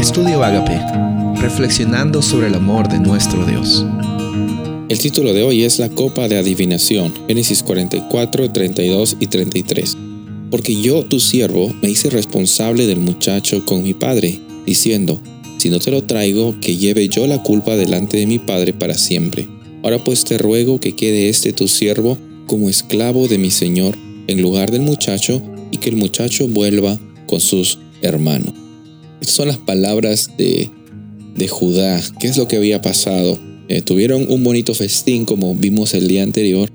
Estudio Agape, reflexionando sobre el amor de nuestro Dios. El título de hoy es La copa de adivinación, Génesis 44, 32 y 33. Porque yo, tu siervo, me hice responsable del muchacho con mi padre, diciendo, si no te lo traigo, que lleve yo la culpa delante de mi padre para siempre. Ahora pues te ruego que quede este tu siervo como esclavo de mi señor en lugar del muchacho y que el muchacho vuelva con sus hermanos. Estas son las palabras de, de Judá. ¿Qué es lo que había pasado? Eh, tuvieron un bonito festín como vimos el día anterior.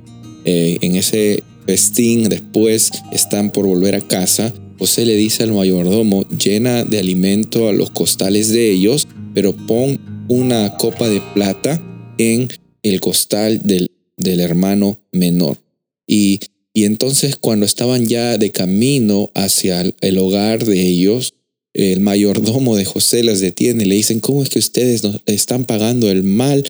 Eh, en ese festín después están por volver a casa. José le dice al mayordomo, llena de alimento a los costales de ellos, pero pon una copa de plata en el costal del, del hermano menor. Y, y entonces cuando estaban ya de camino hacia el hogar de ellos, el mayordomo de José las detiene le dicen, ¿cómo es que ustedes nos están pagando el mal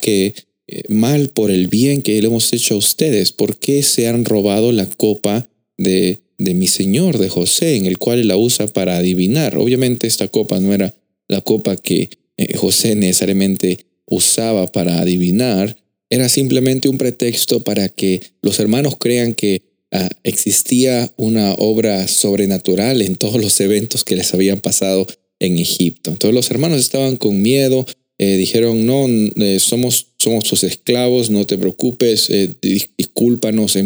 que eh, mal por el bien que le hemos hecho a ustedes? ¿Por qué se han robado la copa de, de mi señor, de José, en el cual él la usa para adivinar? Obviamente esta copa no era la copa que eh, José necesariamente usaba para adivinar, era simplemente un pretexto para que los hermanos crean que Ah, existía una obra sobrenatural en todos los eventos que les habían pasado en Egipto. Entonces los hermanos estaban con miedo, eh, dijeron, no, eh, somos, somos tus esclavos, no te preocupes, eh, discúlpanos,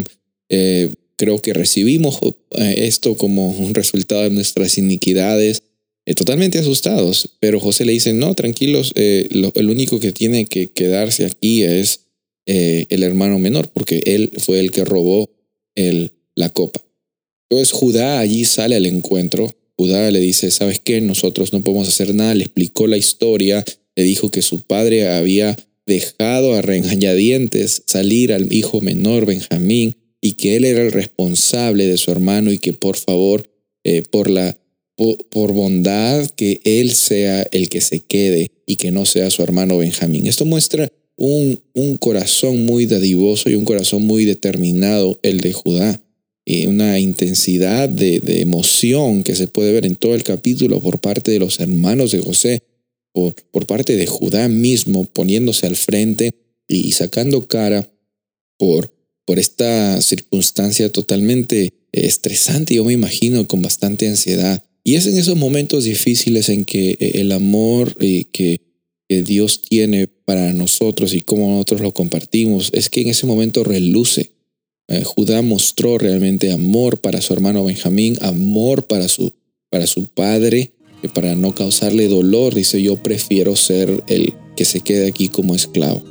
creo que recibimos esto como un resultado de nuestras iniquidades. totalmente asustados, pero José le dice, no, tranquilos, el único que tiene que quedarse aquí es el hermano menor, porque él fue el que robó el, la copa. Entonces Judá allí sale al encuentro. Judá le dice, ¿sabes qué? Nosotros no podemos hacer nada. Le explicó la historia. Le dijo que su padre había dejado a regañadientes salir al hijo menor Benjamín y que él era el responsable de su hermano y que por favor, eh, por la por, bondad, que él sea el que se quede y que no sea su hermano Benjamín. Esto muestra un, un corazón muy dadivoso y un corazón muy determinado, el de Judá. Y una intensidad de, de, emoción que se puede ver en todo el capítulo por parte de los hermanos de José, por, por parte de Judá mismo, poniéndose al frente y, sacando cara por, por esta circunstancia totalmente estresante, yo me imagino, con bastante ansiedad. Y es en esos momentos difíciles en que el amor eh, Dios tiene para nosotros y cómo nosotros lo compartimos, es que en ese momento reluce. Eh, Judá mostró realmente amor para su hermano Benjamín, amor para su, para su padre, que para no causarle dolor, dice yo prefiero ser el que se quede aquí como esclavo.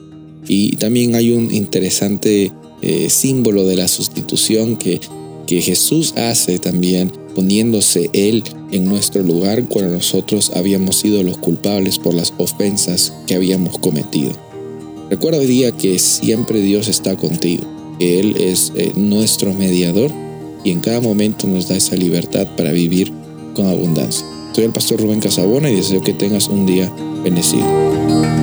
Y también hay un interesante eh, símbolo de la sustitución que, que Jesús hace también poniéndose Él en nuestro lugar cuando nosotros habíamos sido los culpables por las ofensas que habíamos cometido. Recuerda hoy día que siempre Dios está contigo, que Él es eh, nuestro mediador y en cada momento nos da esa libertad para vivir con abundancia. Soy el pastor Rubén Casabona y deseo que tengas un día bendecido.